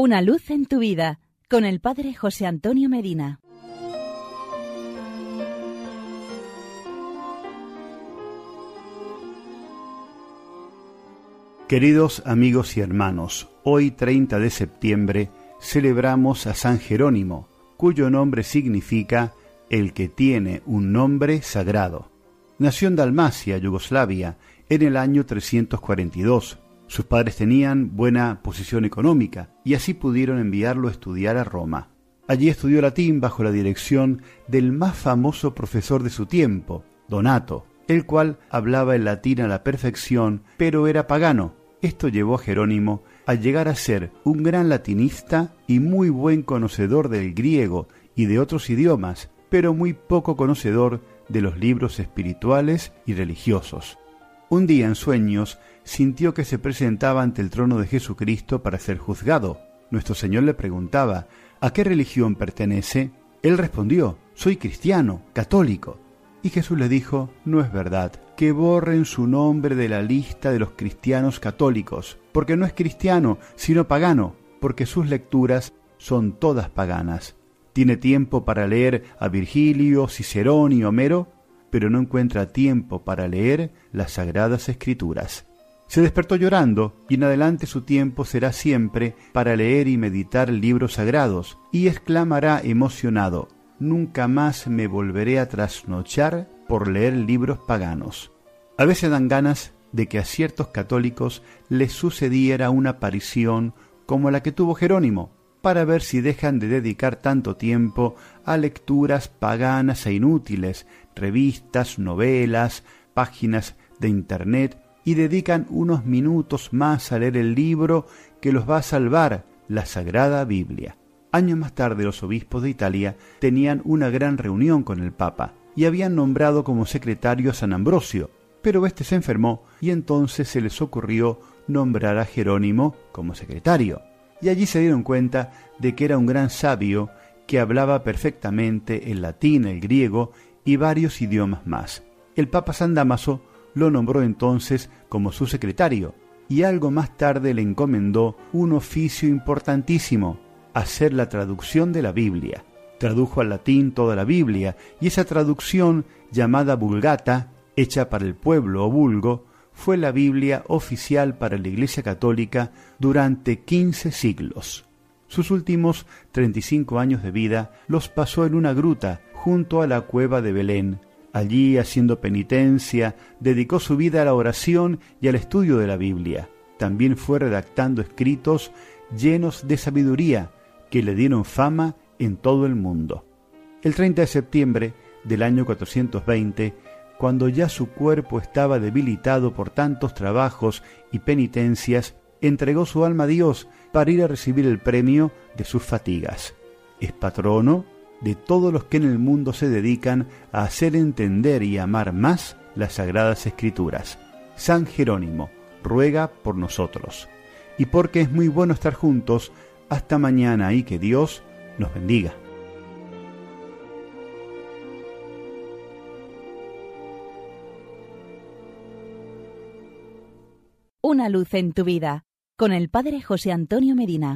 Una luz en tu vida con el Padre José Antonio Medina. Queridos amigos y hermanos, hoy 30 de septiembre celebramos a San Jerónimo, cuyo nombre significa el que tiene un nombre sagrado. Nació en Dalmacia, Yugoslavia, en el año 342 sus padres tenían buena posición económica y así pudieron enviarlo a estudiar a Roma. Allí estudió latín bajo la dirección del más famoso profesor de su tiempo, Donato, el cual hablaba el latín a la perfección, pero era pagano. Esto llevó a Jerónimo a llegar a ser un gran latinista y muy buen conocedor del griego y de otros idiomas, pero muy poco conocedor de los libros espirituales y religiosos. Un día en sueños sintió que se presentaba ante el trono de Jesucristo para ser juzgado. Nuestro Señor le preguntaba, ¿a qué religión pertenece? Él respondió, soy cristiano, católico. Y Jesús le dijo, no es verdad, que borren su nombre de la lista de los cristianos católicos, porque no es cristiano, sino pagano, porque sus lecturas son todas paganas. Tiene tiempo para leer a Virgilio, Cicerón y Homero, pero no encuentra tiempo para leer las sagradas escrituras. Se despertó llorando y en adelante su tiempo será siempre para leer y meditar libros sagrados y exclamará emocionado, nunca más me volveré a trasnochar por leer libros paganos. A veces dan ganas de que a ciertos católicos les sucediera una aparición como la que tuvo Jerónimo, para ver si dejan de dedicar tanto tiempo a lecturas paganas e inútiles, revistas, novelas, páginas de Internet, y dedican unos minutos más a leer el libro que los va a salvar, la Sagrada Biblia. Años más tarde los obispos de Italia tenían una gran reunión con el Papa y habían nombrado como secretario a San Ambrosio, pero éste se enfermó y entonces se les ocurrió nombrar a Jerónimo como secretario. Y allí se dieron cuenta de que era un gran sabio que hablaba perfectamente el latín, el griego y varios idiomas más. El Papa San Damaso lo nombró entonces como su secretario y algo más tarde le encomendó un oficio importantísimo, hacer la traducción de la Biblia. Tradujo al latín toda la Biblia y esa traducción llamada Vulgata, hecha para el pueblo o vulgo, fue la Biblia oficial para la Iglesia Católica durante quince siglos. Sus últimos 35 años de vida los pasó en una gruta junto a la cueva de Belén. Allí, haciendo penitencia, dedicó su vida a la oración y al estudio de la Biblia. También fue redactando escritos llenos de sabiduría que le dieron fama en todo el mundo. El 30 de septiembre del año 420, cuando ya su cuerpo estaba debilitado por tantos trabajos y penitencias, entregó su alma a Dios para ir a recibir el premio de sus fatigas. Es patrono de todos los que en el mundo se dedican a hacer entender y amar más las sagradas escrituras. San Jerónimo ruega por nosotros. Y porque es muy bueno estar juntos, hasta mañana y que Dios nos bendiga. Una luz en tu vida con el Padre José Antonio Medina.